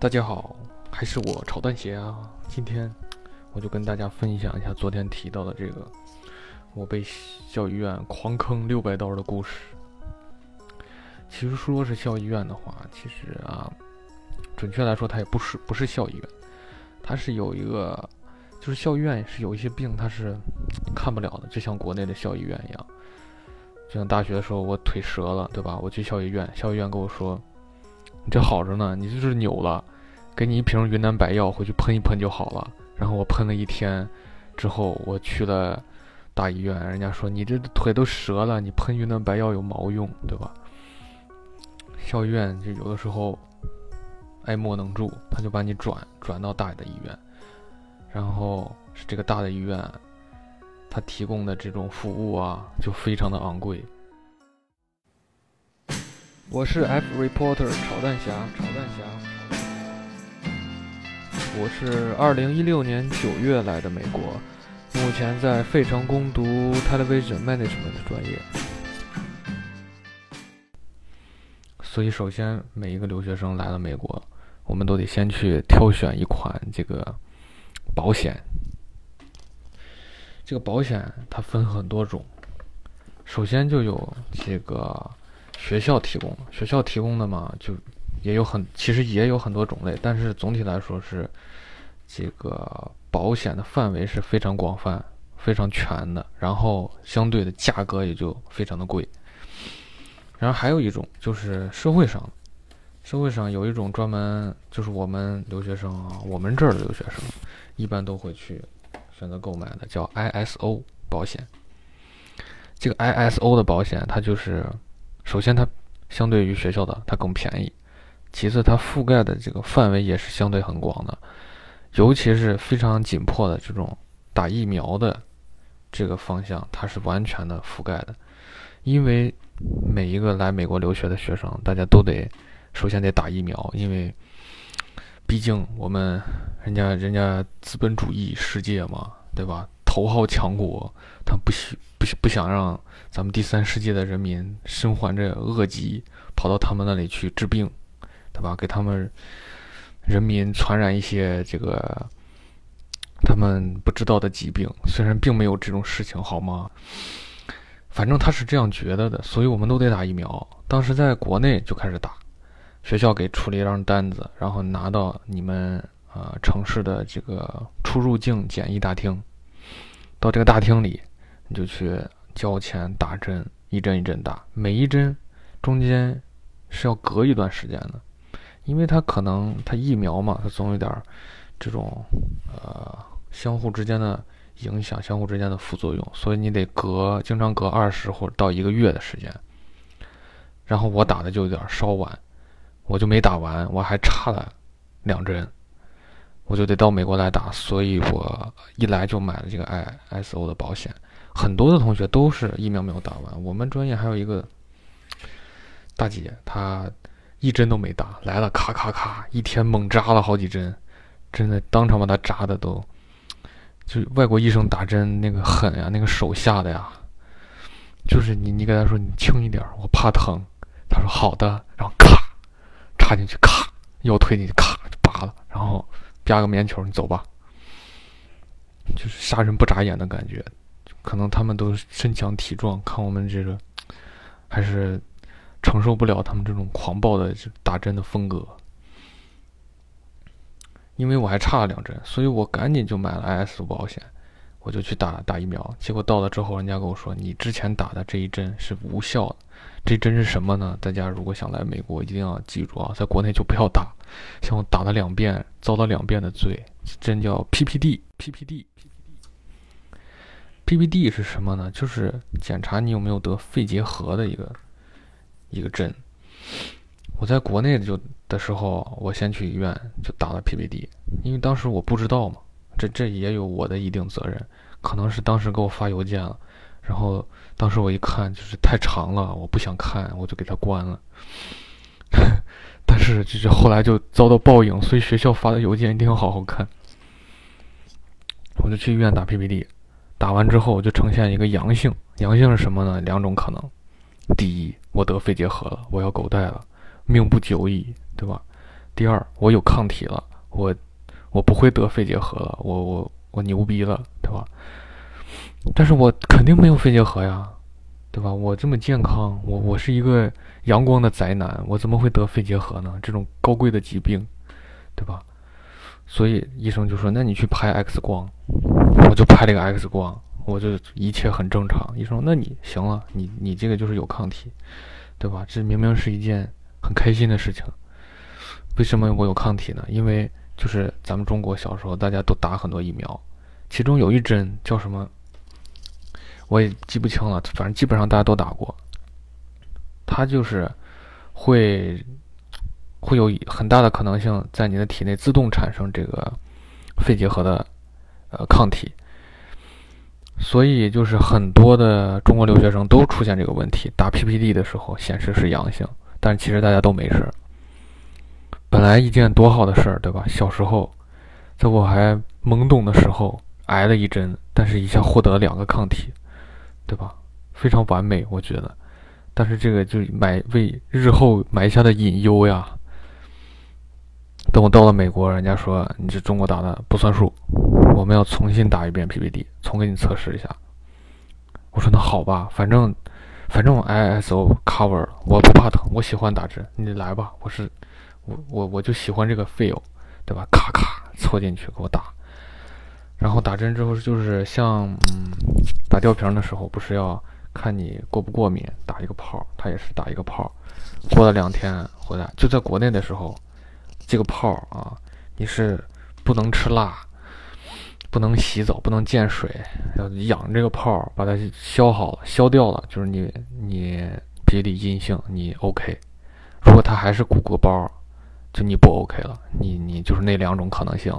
大家好，还是我炒蛋鞋啊！今天我就跟大家分享一下昨天提到的这个我被校医院狂坑六百刀的故事。其实说是校医院的话，其实啊，准确来说它也不是不是校医院，它是有一个，就是校医院是有一些病它是看不了的，就像国内的校医院一样。就像大学的时候我腿折了，对吧？我去校医院，校医院跟我说。这好着呢，你就是扭了，给你一瓶云南白药回去喷一喷就好了。然后我喷了一天，之后我去了大医院，人家说你这腿都折了，你喷云南白药有毛用，对吧？校医院就有的时候爱莫能助，他就把你转转到大的医院，然后是这个大的医院，他提供的这种服务啊，就非常的昂贵。我是 F reporter 炒蛋侠，炒蛋侠。我是二零一六年九月来的美国，目前在费城攻读 television management 的专业。所以，首先每一个留学生来了美国，我们都得先去挑选一款这个保险。这个保险它分很多种，首先就有这个。学校提供，学校提供的嘛，就也有很，其实也有很多种类，但是总体来说是这个保险的范围是非常广泛、非常全的，然后相对的价格也就非常的贵。然后还有一种就是社会上，社会上有一种专门就是我们留学生啊，我们这儿的留学生一般都会去选择购买的，叫 ISO 保险。这个 ISO 的保险，它就是。首先，它相对于学校的它更便宜；其次，它覆盖的这个范围也是相对很广的，尤其是非常紧迫的这种打疫苗的这个方向，它是完全的覆盖的。因为每一个来美国留学的学生，大家都得首先得打疫苗，因为毕竟我们人家人家资本主义世界嘛，对吧？头号强国，他不希不不想让咱们第三世界的人民身患着恶疾，跑到他们那里去治病，对吧？给他们人民传染一些这个他们不知道的疾病，虽然并没有这种事情，好吗？反正他是这样觉得的，所以我们都得打疫苗。当时在国内就开始打，学校给出了一张单子，然后拿到你们啊城市的这个出入境检疫大厅。到这个大厅里，你就去交钱打针，一针一针打，每一针中间是要隔一段时间的，因为它可能它疫苗嘛，它总有点这种呃相互之间的影响，相互之间的副作用，所以你得隔经常隔二十或者到一个月的时间。然后我打的就有点稍晚，我就没打完，我还差了两针。我就得到美国来打，所以我一来就买了这个 ISO 的保险。很多的同学都是疫苗没有打完。我们专业还有一个大姐，她一针都没打，来了咔咔咔，一天猛扎了好几针，真的当场把她扎的都，就外国医生打针那个狠呀，那个手下的呀，就是你你给他说你轻一点，我怕疼，他说好的，然后咔插进去，咔腰推进去，咔就拔了，然后。加个棉球，你走吧。就是杀人不眨眼的感觉，可能他们都身强体壮，看我们这个还是承受不了他们这种狂暴的打针的风格。因为我还差了两针，所以我赶紧就买了 IS 保险，我就去打打疫苗。结果到了之后，人家跟我说：“你之前打的这一针是无效的。”这针是什么呢？大家如果想来美国，一定要记住啊，在国内就不要打。像我打了两遍，遭了两遍的罪，针叫 PPD，PPD，PPD 是什么呢？就是检查你有没有得肺结核的一个一个针。我在国内就的时候，我先去医院就打了 PPD，因为当时我不知道嘛，这这也有我的一定责任，可能是当时给我发邮件了。然后当时我一看就是太长了，我不想看，我就给它关了。但是就是后来就遭到报应，所以学校发的邮件一定要好好看。我就去医院打 PPD，打完之后我就呈现一个阳性。阳性是什么呢？两种可能：第一，我得肺结核了，我要狗带了，命不久矣，对吧？第二，我有抗体了，我我不会得肺结核了，我我我牛逼了，对吧？但是我肯定没有肺结核呀，对吧？我这么健康，我我是一个阳光的宅男，我怎么会得肺结核呢？这种高贵的疾病，对吧？所以医生就说：“那你去拍 X 光。”我就拍了个 X 光，我就一切很正常。医生说：“那你行了，你你这个就是有抗体，对吧？这明明是一件很开心的事情。为什么我有抗体呢？因为就是咱们中国小时候大家都打很多疫苗，其中有一针叫什么？”我也记不清了，反正基本上大家都打过。它就是会会有很大的可能性在你的体内自动产生这个肺结核的呃抗体，所以就是很多的中国留学生都出现这个问题，打 PPD 的时候显示是阳性，但其实大家都没事。本来一件多好的事儿，对吧？小时候在我还懵懂的时候挨了一针，但是一下获得了两个抗体。对吧？非常完美，我觉得。但是这个就埋为日后埋下的隐忧呀。等我到了美国，人家说你这中国打的不算数，我们要重新打一遍 PPD，重给你测试一下。我说那好吧，反正反正 ISO cover，我不怕疼，我喜欢打针，你来吧。我是我我就喜欢这个 feel，对吧？咔咔搓进去给我打。然后打针之后就是像嗯打吊瓶的时候，不是要看你过不过敏，打一个泡，他也是打一个泡。过了两天回来，就在国内的时候，这个泡啊，你是不能吃辣，不能洗澡，不能见水，要养这个泡，把它消好，消掉了，就是你你鼻里阴性，你 OK。如果它还是鼓鼓包，就你不 OK 了，你你就是那两种可能性。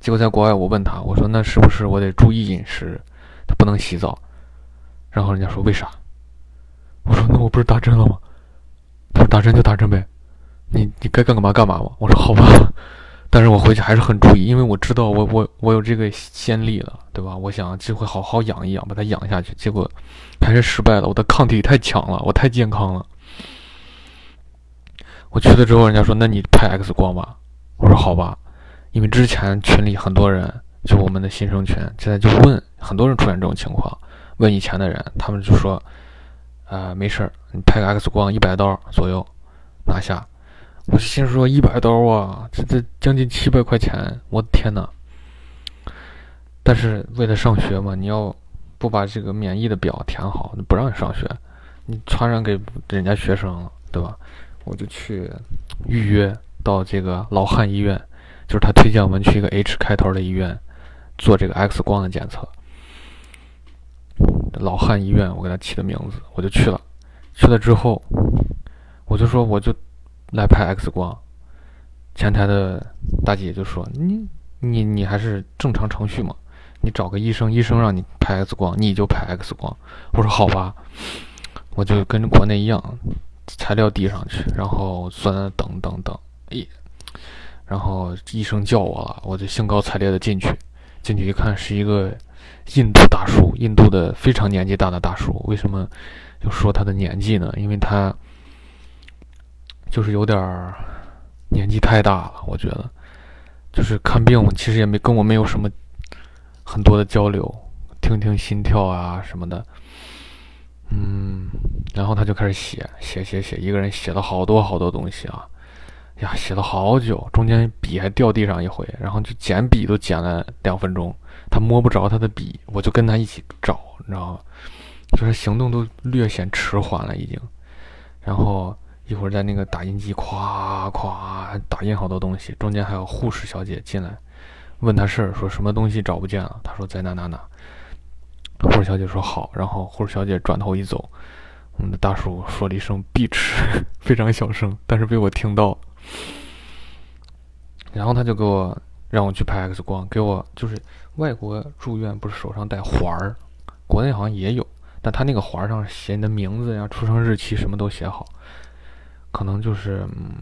结果在国外，我问他，我说那是不是我得注意饮食？他不能洗澡。然后人家说为啥？我说那我不是打针了吗？他说打针就打针呗，你你该干嘛干嘛嘛。我说好吧，但是我回去还是很注意，因为我知道我我我有这个先例了，对吧？我想这回好好养一养，把它养下去。结果还是失败了，我的抗体太强了，我太健康了。我去了之后，人家说那你拍 X 光吧。我说好吧。因为之前群里很多人，就我们的新生群，现在就问很多人出现这种情况，问以前的人，他们就说，呃，没事儿，你拍个 X 光，一百刀左右拿下。我心说一百刀啊，这这将近七百块钱，我的天呐！但是为了上学嘛，你要不把这个免疫的表填好，不让你上学，你传染给人家学生了，对吧？我就去预约到这个老汉医院。就是他推荐我们去一个 H 开头的医院做这个 X 光的检测。老汉医院，我给他起的名字，我就去了。去了之后，我就说我就来拍 X 光。前台的大姐就说：“你你你还是正常程序嘛，你找个医生，医生让你拍 X 光，你就拍 X 光。”我说：“好吧。”我就跟国内一样，材料递上去，然后坐那等等等。咦。然后医生叫我了，我就兴高采烈的进去。进去一看，是一个印度大叔，印度的非常年纪大的大叔。为什么就说他的年纪呢？因为他就是有点年纪太大了，我觉得。就是看病，其实也没跟我没有什么很多的交流，听听心跳啊什么的。嗯，然后他就开始写，写写写，一个人写了好多好多东西啊。呀，写了好久，中间笔还掉地上一回，然后就捡笔都捡了两分钟。他摸不着他的笔，我就跟他一起找，你知道吗？就是行动都略显迟缓了已经。然后一会儿在那个打印机咵咵打印好多东西，中间还有护士小姐进来问他事儿，说什么东西找不见了。他说在哪哪哪。护士小姐说好，然后护士小姐转头一走，我们的大叔说了一声 “bitch”，非常小声，但是被我听到。然后他就给我让我去拍 X 光，给我就是外国住院不是手上戴环儿，国内好像也有，但他那个环儿上写你的名字呀、出生日期什么都写好，可能就是嗯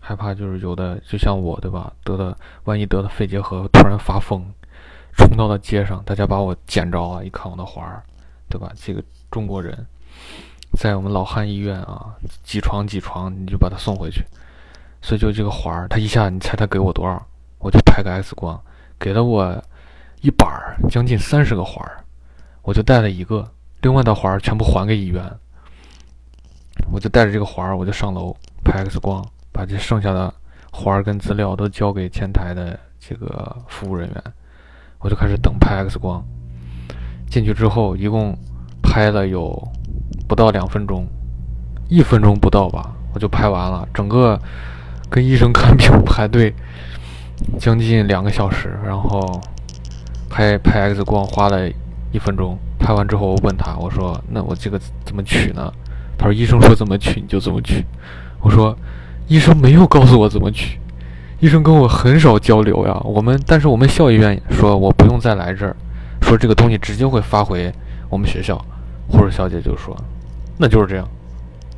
害怕就是有的就像我对吧，得了万一得了肺结核突然发疯，冲到了街上，大家把我捡着了，一看我的环儿，对吧？这个中国人在我们老汉医院啊，几床几床你就把他送回去。所以就这个环儿，他一下你猜他给我多少？我就拍个 X 光，给了我一板儿，将近三十个环儿，我就带了一个，另外的环儿全部还给医院。我就带着这个环儿，我就上楼拍 X 光，把这剩下的环儿跟资料都交给前台的这个服务人员，我就开始等拍 X 光。进去之后，一共拍了有不到两分钟，一分钟不到吧，我就拍完了。整个跟医生 看病排队将近两个小时，然后拍拍 X 光花了一分钟。拍完之后，我问他，我说：“那我这个怎么取呢？”他说：“医生说怎么取你就怎么取。”我说：“医生没有告诉我怎么取，医生跟我很少交流呀。我们但是我们校医院说我不用再来这儿，说这个东西直接会发回我们学校。”护士小姐就说：“那就是这样，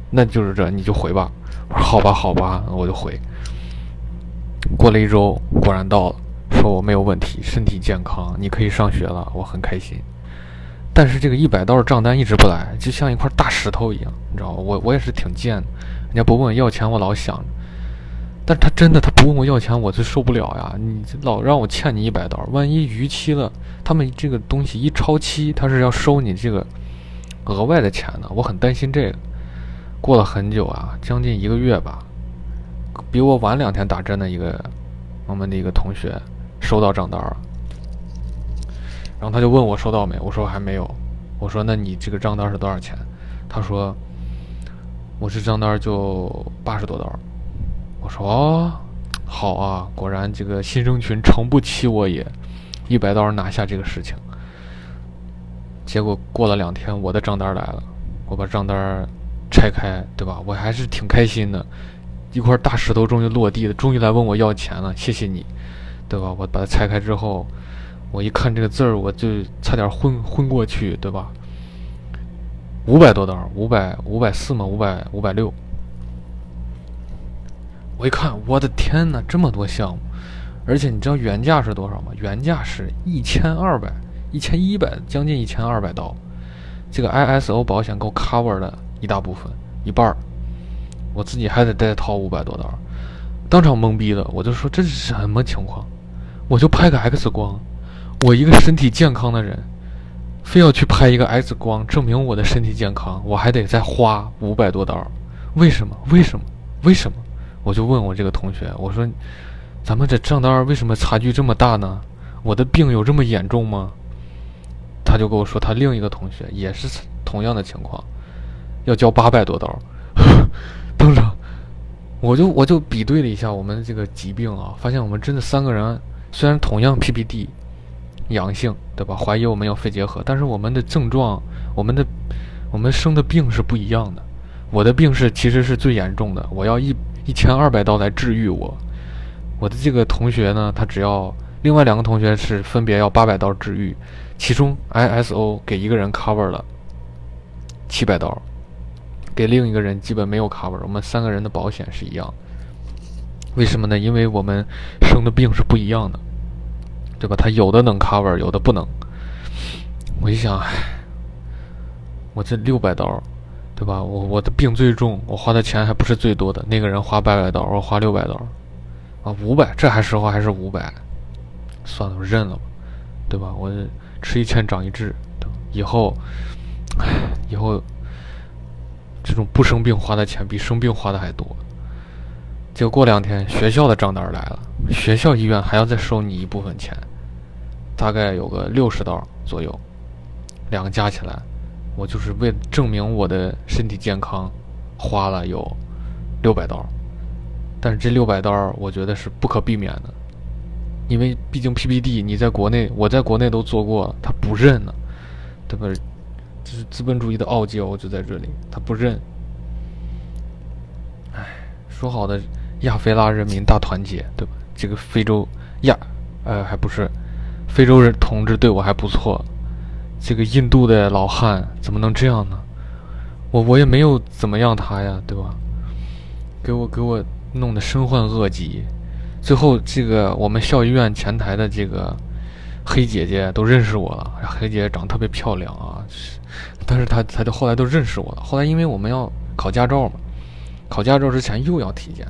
那就是这，你就回吧。”：“好吧，好吧，我就回。”过了一周，果然到了，说我没有问题，身体健康，你可以上学了，我很开心。但是这个一百刀的账单一直不来，就像一块大石头一样，你知道？我我也是挺贱的，人家不问我要钱，我老想。但他真的他不问我要钱，我就受不了呀！你老让我欠你一百刀，万一逾期了，他们这个东西一超期，他是要收你这个额外的钱的，我很担心这个。过了很久啊，将近一个月吧，比我晚两天打针的一个我们的一个同学收到账单了。然后他就问我收到没？我说还没有。我说那你这个账单是多少钱？他说我这账单就八十多刀。我说哦，好啊，果然这个新生群诚不欺我也，一百刀拿下这个事情。结果过了两天，我的账单来了，我把账单拆开，对吧？我还是挺开心的，一块大石头终于落地了，终于来问我要钱了，谢谢你，对吧？我把它拆开之后。我一看这个字儿，我就差点昏昏过去，对吧？五百多刀，五百五百四嘛？五百五百六。我一看，我的天哪，这么多项目，而且你知道原价是多少吗？原价是一千二百，一千一百，将近一千二百刀。这个 ISO 保险够 cover 了一大部分，一半儿。我自己还得再掏五百多刀，当场懵逼了。我就说这是什么情况？我就拍个 X 光。我一个身体健康的人，非要去拍一个 X 光证明我的身体健康，我还得再花五百多刀，为什么？为什么？为什么？我就问我这个同学，我说：“咱们这账单为什么差距这么大呢？我的病有这么严重吗？”他就跟我说，他另一个同学也是同样的情况，要交八百多刀。当场，我就我就比对了一下我们这个疾病啊，发现我们真的三个人虽然同样 PPD。阳性，对吧？怀疑我们有肺结核，但是我们的症状，我们的我们生的病是不一样的。我的病是其实是最严重的，我要一一千二百刀来治愈我。我的这个同学呢，他只要另外两个同学是分别要八百刀治愈，其中 ISO 给一个人 cover 了七百刀，给另一个人基本没有 cover。我们三个人的保险是一样，为什么呢？因为我们生的病是不一样的。对吧？他有的能 cover，有的不能。我一想，我这六百刀，对吧？我我的病最重，我花的钱还不是最多的。那个人花八百刀，我花六百刀，啊，五百，这还时候还是五百，算了，我认了吧，对吧？我吃一堑长一智，以后，唉，以后这种不生病花的钱比生病花的还多。结果过两天，学校的账单来了，学校医院还要再收你一部分钱，大概有个六十刀左右，两个加起来，我就是为了证明我的身体健康，花了有六百刀。但是这六百刀，我觉得是不可避免的，因为毕竟 PPD 你在国内，我在国内都做过，他不认呢，对吧？就是资本主义的傲娇就在这里，他不认。唉，说好的。亚非拉人民大团结，对吧？这个非洲亚，呃，还不是非洲人同志对我还不错。这个印度的老汉怎么能这样呢？我我也没有怎么样他呀，对吧？给我给我弄得身患恶疾。最后这个我们校医院前台的这个黑姐姐都认识我了。黑姐姐长得特别漂亮啊，但是她她就后来都认识我了。后来因为我们要考驾照嘛，考驾照之前又要体检。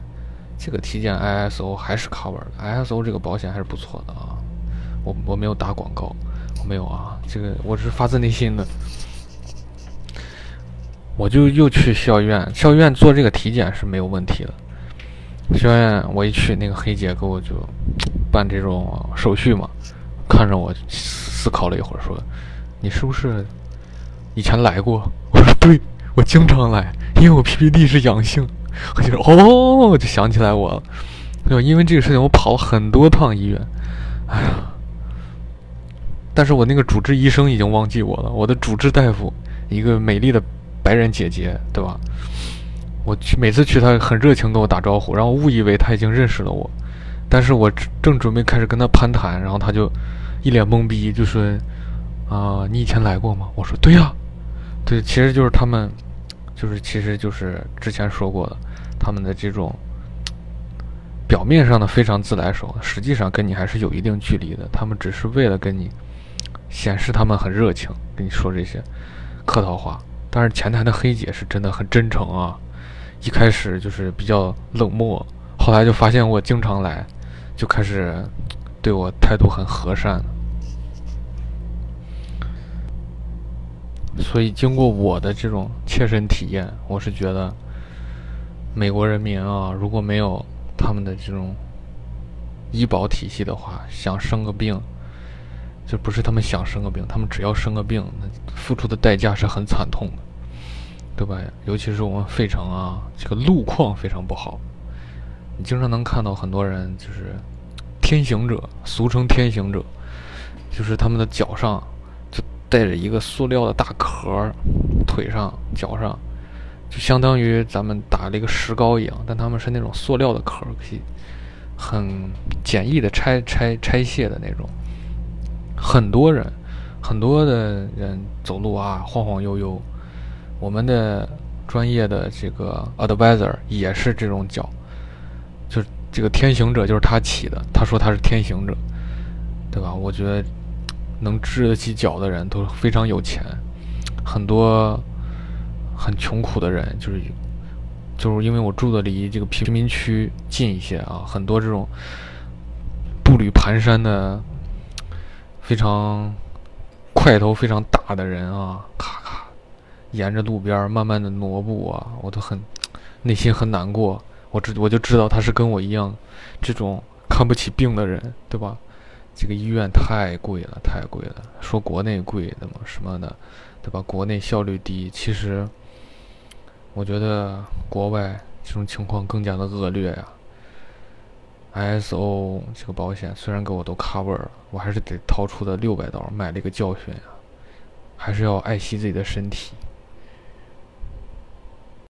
这个体检 ISO 还是 cover 的，ISO 这个保险还是不错的啊。我我没有打广告，没有啊，这个我是发自内心的。我就又去校医院，校医院做这个体检是没有问题的。校医院我一去，那个黑姐给我就办这种手续嘛，看着我思考了一会儿，说：“你是不是以前来过？”我说：“对，我经常来，因为我 PPD 是阳性。”我就说：“哦，我就想起来我了，对吧？因为这个事情，我跑了很多趟医院。哎呀，但是我那个主治医生已经忘记我了，我的主治大夫，一个美丽的。”白人姐姐，对吧？我去每次去，她很热情跟我打招呼，然后误以为她已经认识了我，但是我正准备开始跟她攀谈，然后她就一脸懵逼，就说：“啊，你以前来过吗？”我说：“对呀，对，其实就是他们，就是其实就是之前说过的，他们的这种表面上的非常自来熟，实际上跟你还是有一定距离的。他们只是为了跟你显示他们很热情，跟你说这些客套话。”但是前台的黑姐是真的很真诚啊，一开始就是比较冷漠，后来就发现我经常来，就开始对我态度很和善。所以经过我的这种切身体验，我是觉得美国人民啊，如果没有他们的这种医保体系的话，想生个病。这不是他们想生个病，他们只要生个病，那付出的代价是很惨痛的，对吧？尤其是我们费城啊，这个路况非常不好，你经常能看到很多人就是天行者，俗称天行者，就是他们的脚上就带着一个塑料的大壳，腿上、脚上，就相当于咱们打了一个石膏一样，但他们是那种塑料的壳，可以很简易的拆拆拆卸的那种。很多人，很多的人走路啊晃晃悠悠。我们的专业的这个 advisor 也是这种脚，就是这个天行者就是他起的。他说他是天行者，对吧？我觉得能治得起脚的人都非常有钱。很多很穷苦的人，就是就是因为我住的离这个贫民区近一些啊，很多这种步履蹒跚的。非常块头非常大的人啊，咔咔，沿着路边慢慢的挪步啊，我都很内心很难过。我知我就知道他是跟我一样，这种看不起病的人，对吧？这个医院太贵了，太贵了。说国内贵的嘛，什么的，对吧？国内效率低，其实我觉得国外这种情况更加的恶劣呀。ISO 这个保险虽然给我都 cover 了，我还是得掏出的六百刀买了一个教训啊，还是要爱惜自己的身体。